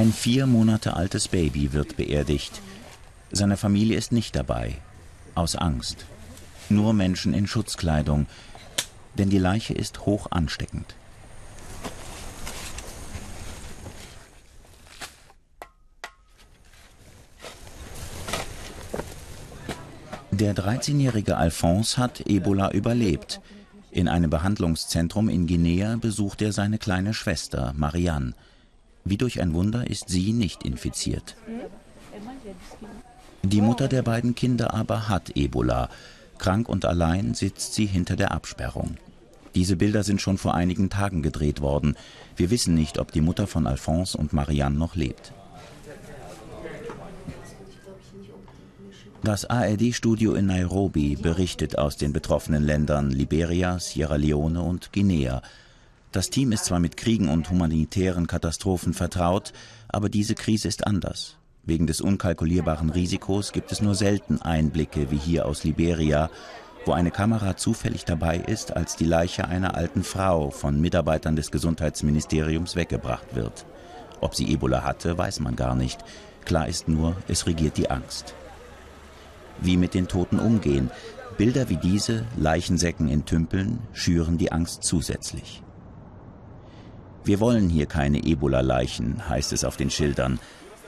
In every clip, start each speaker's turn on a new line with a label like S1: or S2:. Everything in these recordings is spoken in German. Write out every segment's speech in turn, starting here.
S1: Ein vier Monate altes Baby wird beerdigt. Seine Familie ist nicht dabei, aus Angst. Nur Menschen in Schutzkleidung, denn die Leiche ist hoch ansteckend. Der 13-jährige Alphonse hat Ebola überlebt. In einem Behandlungszentrum in Guinea besucht er seine kleine Schwester Marianne. Wie durch ein Wunder ist sie nicht infiziert. Die Mutter der beiden Kinder aber hat Ebola. Krank und allein sitzt sie hinter der Absperrung. Diese Bilder sind schon vor einigen Tagen gedreht worden. Wir wissen nicht, ob die Mutter von Alphonse und Marianne noch lebt. Das ARD-Studio in Nairobi berichtet aus den betroffenen Ländern Liberia, Sierra Leone und Guinea. Das Team ist zwar mit Kriegen und humanitären Katastrophen vertraut, aber diese Krise ist anders. Wegen des unkalkulierbaren Risikos gibt es nur selten Einblicke wie hier aus Liberia, wo eine Kamera zufällig dabei ist, als die Leiche einer alten Frau von Mitarbeitern des Gesundheitsministeriums weggebracht wird. Ob sie Ebola hatte, weiß man gar nicht. Klar ist nur, es regiert die Angst wie mit den Toten umgehen. Bilder wie diese, Leichensäcken in Tümpeln, schüren die Angst zusätzlich. Wir wollen hier keine Ebola-Leichen, heißt es auf den Schildern.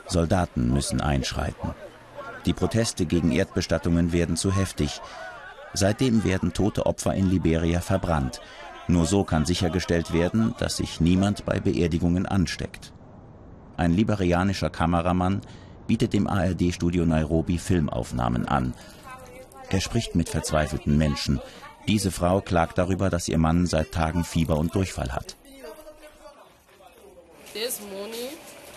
S1: Soldaten müssen einschreiten. Die Proteste gegen Erdbestattungen werden zu heftig. Seitdem werden tote Opfer in Liberia verbrannt. Nur so kann sichergestellt werden, dass sich niemand bei Beerdigungen ansteckt. Ein liberianischer Kameramann bietet dem ARD-Studio Nairobi Filmaufnahmen an. Er spricht mit verzweifelten Menschen. Diese Frau klagt darüber, dass ihr Mann seit Tagen Fieber und Durchfall hat.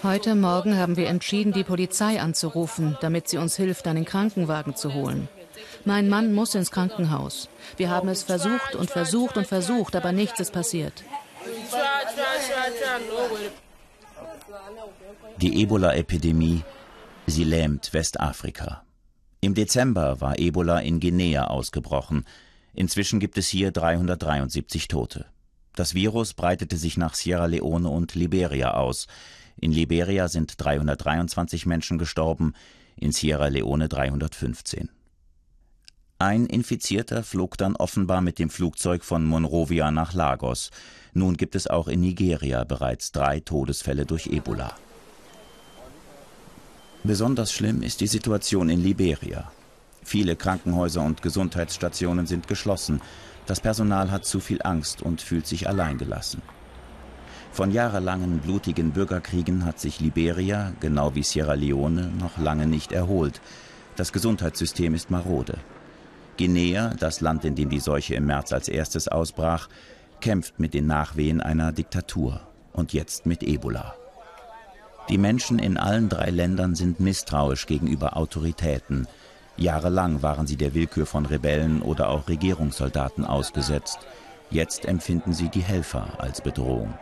S2: Heute Morgen haben wir entschieden, die Polizei anzurufen, damit sie uns hilft, einen Krankenwagen zu holen. Mein Mann muss ins Krankenhaus. Wir haben es versucht und versucht und versucht, aber nichts ist passiert.
S1: Die Ebola-Epidemie Sie lähmt Westafrika. Im Dezember war Ebola in Guinea ausgebrochen. Inzwischen gibt es hier 373 Tote. Das Virus breitete sich nach Sierra Leone und Liberia aus. In Liberia sind 323 Menschen gestorben, in Sierra Leone 315. Ein Infizierter flog dann offenbar mit dem Flugzeug von Monrovia nach Lagos. Nun gibt es auch in Nigeria bereits drei Todesfälle durch Ebola. Besonders schlimm ist die Situation in Liberia. Viele Krankenhäuser und Gesundheitsstationen sind geschlossen. Das Personal hat zu viel Angst und fühlt sich alleingelassen. Von jahrelangen blutigen Bürgerkriegen hat sich Liberia, genau wie Sierra Leone, noch lange nicht erholt. Das Gesundheitssystem ist marode. Guinea, das Land, in dem die Seuche im März als erstes ausbrach, kämpft mit den Nachwehen einer Diktatur und jetzt mit Ebola. Die Menschen in allen drei Ländern sind misstrauisch gegenüber Autoritäten. Jahrelang waren sie der Willkür von Rebellen oder auch Regierungssoldaten ausgesetzt. Jetzt empfinden sie die Helfer als Bedrohung.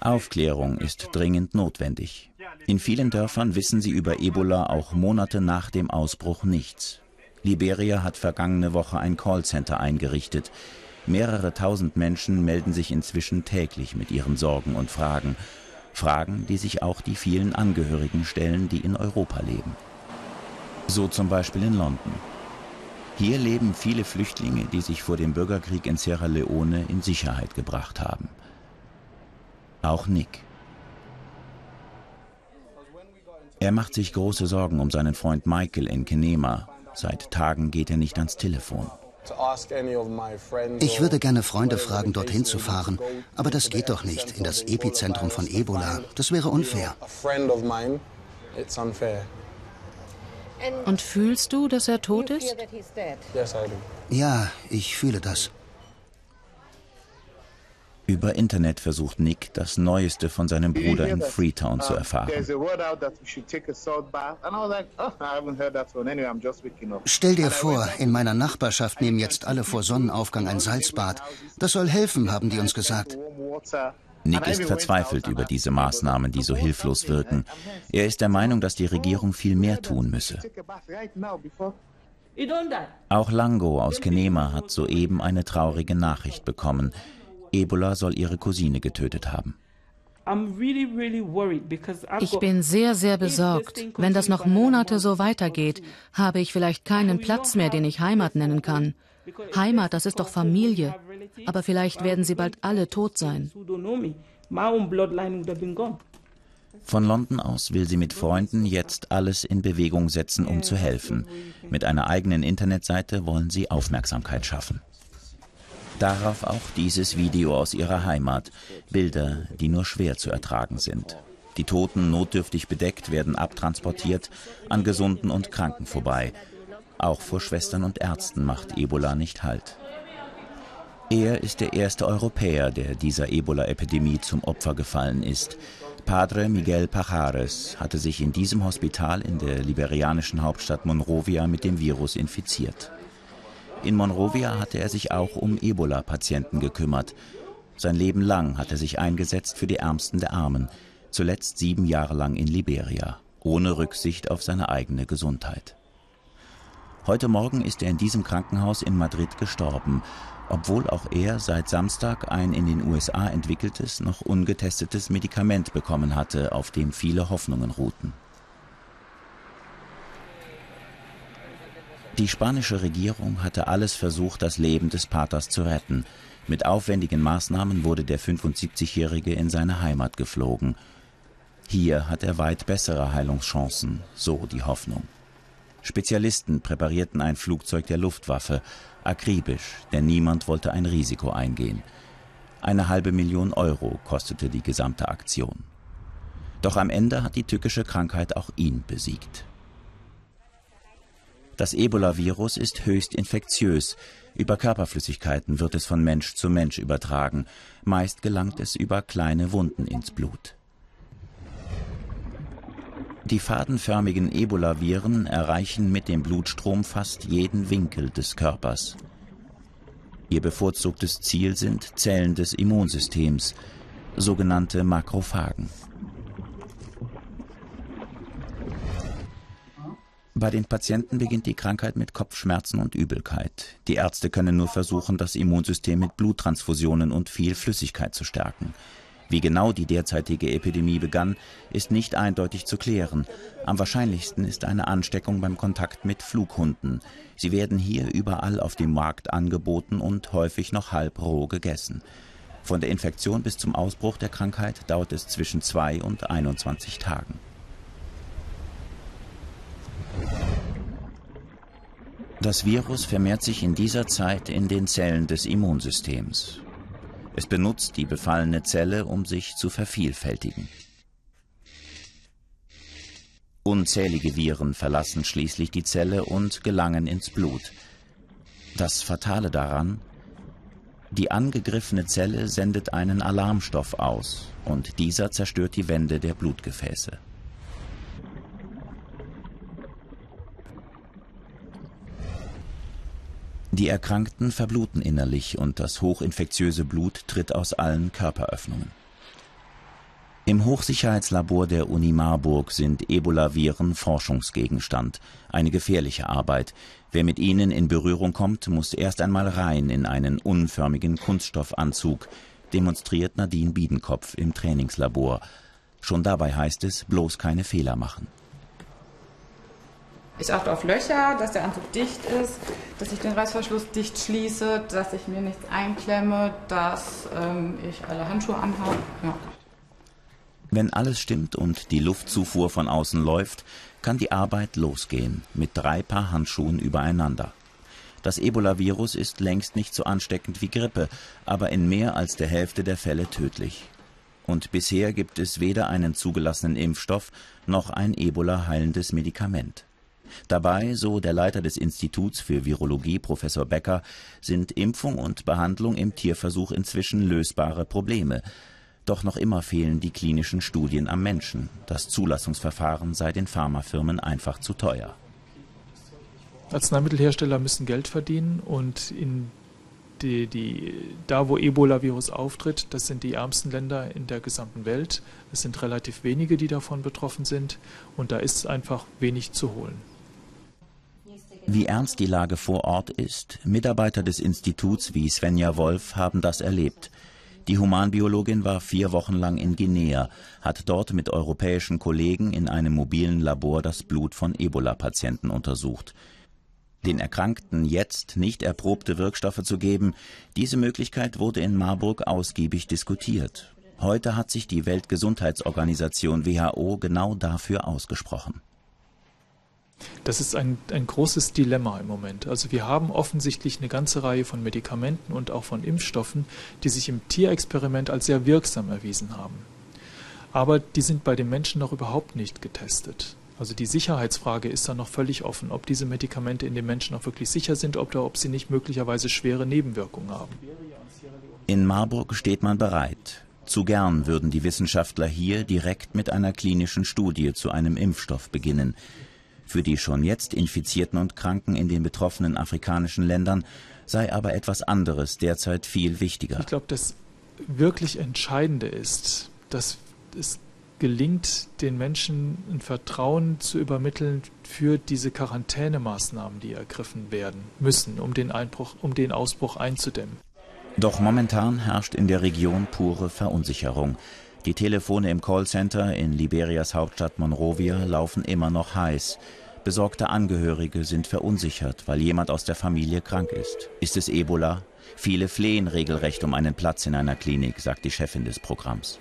S1: Aufklärung ist dringend notwendig. In vielen Dörfern wissen sie über Ebola auch Monate nach dem Ausbruch nichts. Liberia hat vergangene Woche ein Callcenter eingerichtet. Mehrere tausend Menschen melden sich inzwischen täglich mit ihren Sorgen und Fragen. Fragen, die sich auch die vielen Angehörigen stellen, die in Europa leben. So zum Beispiel in London. Hier leben viele Flüchtlinge, die sich vor dem Bürgerkrieg in Sierra Leone in Sicherheit gebracht haben. Auch Nick. Er macht sich große Sorgen um seinen Freund Michael in Kenema. Seit Tagen geht er nicht ans Telefon.
S3: Ich würde gerne Freunde fragen, dorthin zu fahren, aber das geht doch nicht, in das Epizentrum von Ebola. Das wäre unfair.
S2: Und fühlst du, dass er tot ist?
S3: Ja, ich fühle das.
S1: Über Internet versucht Nick, das Neueste von seinem Bruder in Freetown zu erfahren.
S3: Oh, Stell dir vor, in meiner Nachbarschaft nehmen jetzt alle vor Sonnenaufgang ein Salzbad. Das soll helfen, haben die uns gesagt.
S1: Nick ist verzweifelt über diese Maßnahmen, die so hilflos wirken. Er ist der Meinung, dass die Regierung viel mehr tun müsse. Auch Lango aus Kenema hat soeben eine traurige Nachricht bekommen. Ebola soll ihre Cousine getötet haben.
S2: Ich bin sehr, sehr besorgt. Wenn das noch Monate so weitergeht, habe ich vielleicht keinen Platz mehr, den ich Heimat nennen kann. Heimat, das ist doch Familie. Aber vielleicht werden sie bald alle tot sein.
S1: Von London aus will sie mit Freunden jetzt alles in Bewegung setzen, um zu helfen. Mit einer eigenen Internetseite wollen sie Aufmerksamkeit schaffen. Darauf auch dieses Video aus ihrer Heimat. Bilder, die nur schwer zu ertragen sind. Die Toten, notdürftig bedeckt, werden abtransportiert, an Gesunden und Kranken vorbei. Auch vor Schwestern und Ärzten macht Ebola nicht Halt. Er ist der erste Europäer, der dieser Ebola-Epidemie zum Opfer gefallen ist. Padre Miguel Pajares hatte sich in diesem Hospital in der liberianischen Hauptstadt Monrovia mit dem Virus infiziert. In Monrovia hatte er sich auch um Ebola-Patienten gekümmert. Sein Leben lang hat er sich eingesetzt für die Ärmsten der Armen, zuletzt sieben Jahre lang in Liberia, ohne Rücksicht auf seine eigene Gesundheit. Heute Morgen ist er in diesem Krankenhaus in Madrid gestorben, obwohl auch er seit Samstag ein in den USA entwickeltes, noch ungetestetes Medikament bekommen hatte, auf dem viele Hoffnungen ruhten. Die spanische Regierung hatte alles versucht, das Leben des Paters zu retten. Mit aufwendigen Maßnahmen wurde der 75-Jährige in seine Heimat geflogen. Hier hat er weit bessere Heilungschancen, so die Hoffnung. Spezialisten präparierten ein Flugzeug der Luftwaffe, akribisch, denn niemand wollte ein Risiko eingehen. Eine halbe Million Euro kostete die gesamte Aktion. Doch am Ende hat die tückische Krankheit auch ihn besiegt. Das Ebola-Virus ist höchst infektiös. Über Körperflüssigkeiten wird es von Mensch zu Mensch übertragen. Meist gelangt es über kleine Wunden ins Blut. Die fadenförmigen Ebola-Viren erreichen mit dem Blutstrom fast jeden Winkel des Körpers. Ihr bevorzugtes Ziel sind Zellen des Immunsystems, sogenannte Makrophagen. Bei den Patienten beginnt die Krankheit mit Kopfschmerzen und Übelkeit. Die Ärzte können nur versuchen, das Immunsystem mit Bluttransfusionen und viel Flüssigkeit zu stärken. Wie genau die derzeitige Epidemie begann, ist nicht eindeutig zu klären. Am wahrscheinlichsten ist eine Ansteckung beim Kontakt mit Flughunden. Sie werden hier überall auf dem Markt angeboten und häufig noch halb roh gegessen. Von der Infektion bis zum Ausbruch der Krankheit dauert es zwischen zwei und 21 Tagen. Das Virus vermehrt sich in dieser Zeit in den Zellen des Immunsystems. Es benutzt die befallene Zelle, um sich zu vervielfältigen. Unzählige Viren verlassen schließlich die Zelle und gelangen ins Blut. Das Fatale daran, die angegriffene Zelle sendet einen Alarmstoff aus und dieser zerstört die Wände der Blutgefäße. Die Erkrankten verbluten innerlich und das hochinfektiöse Blut tritt aus allen Körperöffnungen. Im Hochsicherheitslabor der Uni Marburg sind Ebola-Viren Forschungsgegenstand, eine gefährliche Arbeit. Wer mit ihnen in Berührung kommt, muss erst einmal rein in einen unförmigen Kunststoffanzug, demonstriert Nadine Biedenkopf im Trainingslabor. Schon dabei heißt es, bloß keine Fehler machen.
S4: Ich achte auf Löcher, dass der Anzug dicht ist, dass ich den Reißverschluss dicht schließe, dass ich mir nichts einklemme, dass ähm, ich alle Handschuhe anhabe. Ja.
S1: Wenn alles stimmt und die Luftzufuhr von außen läuft, kann die Arbeit losgehen mit drei Paar Handschuhen übereinander. Das Ebola-Virus ist längst nicht so ansteckend wie Grippe, aber in mehr als der Hälfte der Fälle tödlich. Und bisher gibt es weder einen zugelassenen Impfstoff noch ein Ebola-heilendes Medikament. Dabei, so der Leiter des Instituts für Virologie, Professor Becker, sind Impfung und Behandlung im Tierversuch inzwischen lösbare Probleme. Doch noch immer fehlen die klinischen Studien am Menschen. Das Zulassungsverfahren sei den Pharmafirmen einfach zu teuer.
S5: Arzneimittelhersteller müssen Geld verdienen und in die, die, da, wo Ebola-Virus auftritt, das sind die ärmsten Länder in der gesamten Welt. Es sind relativ wenige, die davon betroffen sind und da ist einfach wenig zu holen.
S1: Wie ernst die Lage vor Ort ist, Mitarbeiter des Instituts wie Svenja Wolf haben das erlebt. Die Humanbiologin war vier Wochen lang in Guinea, hat dort mit europäischen Kollegen in einem mobilen Labor das Blut von Ebola-Patienten untersucht. Den Erkrankten jetzt nicht erprobte Wirkstoffe zu geben, diese Möglichkeit wurde in Marburg ausgiebig diskutiert. Heute hat sich die Weltgesundheitsorganisation WHO genau dafür ausgesprochen.
S5: Das ist ein, ein großes Dilemma im Moment. Also wir haben offensichtlich eine ganze Reihe von Medikamenten und auch von Impfstoffen, die sich im Tierexperiment als sehr wirksam erwiesen haben. Aber die sind bei den Menschen noch überhaupt nicht getestet. Also die Sicherheitsfrage ist dann noch völlig offen, ob diese Medikamente in den Menschen auch wirklich sicher sind oder ob sie nicht möglicherweise schwere Nebenwirkungen haben.
S1: In Marburg steht man bereit. Zu gern würden die Wissenschaftler hier direkt mit einer klinischen Studie zu einem Impfstoff beginnen. Für die schon jetzt Infizierten und Kranken in den betroffenen afrikanischen Ländern sei aber etwas anderes derzeit viel wichtiger.
S5: Ich glaube, das wirklich Entscheidende ist, dass es gelingt, den Menschen ein Vertrauen zu übermitteln für diese Quarantänemaßnahmen, die ergriffen werden müssen, um den, Einbruch, um den Ausbruch einzudämmen.
S1: Doch momentan herrscht in der Region pure Verunsicherung. Die Telefone im Callcenter in Liberias Hauptstadt Monrovia laufen immer noch heiß. Besorgte Angehörige sind verunsichert, weil jemand aus der Familie krank ist. Ist es Ebola? Viele flehen regelrecht um einen Platz in einer Klinik, sagt die Chefin des Programms.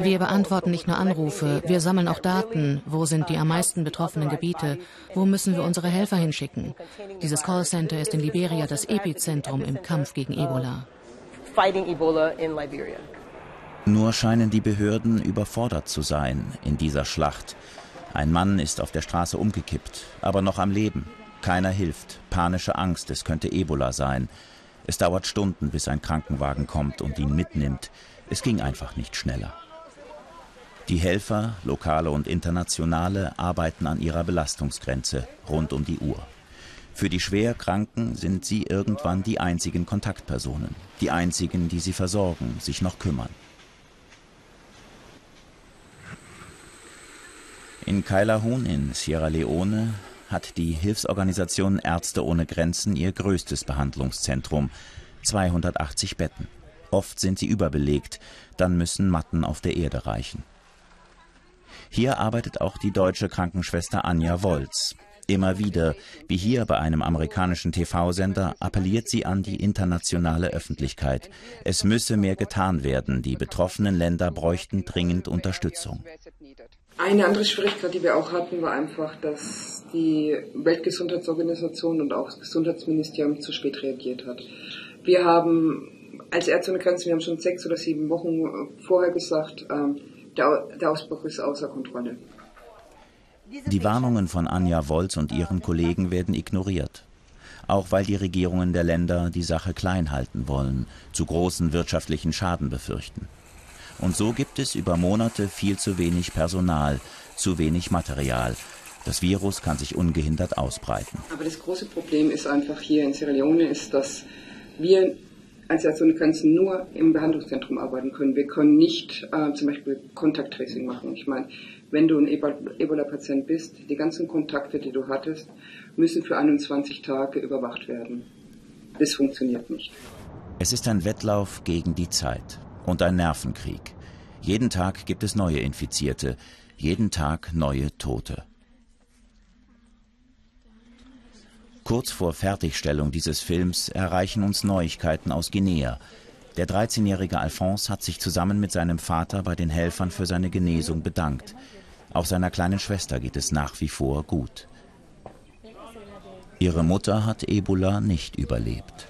S2: Wir beantworten nicht nur Anrufe, wir sammeln auch Daten. Wo sind die am meisten betroffenen Gebiete? Wo müssen wir unsere Helfer hinschicken? Dieses Callcenter ist in Liberia das Epizentrum im Kampf gegen Ebola
S1: fighting Ebola in Liberia. Nur scheinen die Behörden überfordert zu sein in dieser Schlacht. Ein Mann ist auf der Straße umgekippt, aber noch am Leben. Keiner hilft. Panische Angst, es könnte Ebola sein. Es dauert Stunden, bis ein Krankenwagen kommt und ihn mitnimmt. Es ging einfach nicht schneller. Die Helfer, lokale und internationale, arbeiten an ihrer Belastungsgrenze rund um die Uhr. Für die Schwerkranken sind sie irgendwann die einzigen Kontaktpersonen, die einzigen, die sie versorgen, sich noch kümmern. In Kailahun in Sierra Leone hat die Hilfsorganisation Ärzte ohne Grenzen ihr größtes Behandlungszentrum, 280 Betten. Oft sind sie überbelegt, dann müssen Matten auf der Erde reichen. Hier arbeitet auch die deutsche Krankenschwester Anja Wolz. Immer wieder, wie hier bei einem amerikanischen TV-Sender, appelliert sie an die internationale Öffentlichkeit. Es müsse mehr getan werden. Die betroffenen Länder bräuchten dringend Unterstützung.
S6: Eine andere Schwierigkeit, die wir auch hatten, war einfach, dass die Weltgesundheitsorganisation und auch das Gesundheitsministerium zu spät reagiert hat. Wir haben als Ärzte ohne Grenzen, wir haben schon sechs oder sieben Wochen vorher gesagt, ähm, der Ausbruch ist außer Kontrolle.
S1: Die Warnungen von Anja Wolz und ihren Kollegen werden ignoriert. Auch weil die Regierungen der Länder die Sache klein halten wollen, zu großen wirtschaftlichen Schaden befürchten. Und so gibt es über Monate viel zu wenig Personal, zu wenig Material. Das Virus kann sich ungehindert ausbreiten.
S6: Aber das große Problem ist einfach hier in Sierra Leone, ist, dass wir als Ärzte Grenzen nur im Behandlungszentrum arbeiten können. Wir können nicht äh, zum Beispiel Kontakttracing machen. Ich meine, wenn du ein Ebola-Patient bist, die ganzen Kontakte, die du hattest, müssen für 21 Tage überwacht werden. Das funktioniert nicht.
S1: Es ist ein Wettlauf gegen die Zeit und ein Nervenkrieg. Jeden Tag gibt es neue Infizierte, jeden Tag neue Tote. Kurz vor Fertigstellung dieses Films erreichen uns Neuigkeiten aus Guinea. Der 13-jährige Alphonse hat sich zusammen mit seinem Vater bei den Helfern für seine Genesung bedankt. Auch seiner kleinen Schwester geht es nach wie vor gut. Ihre Mutter hat Ebola nicht überlebt.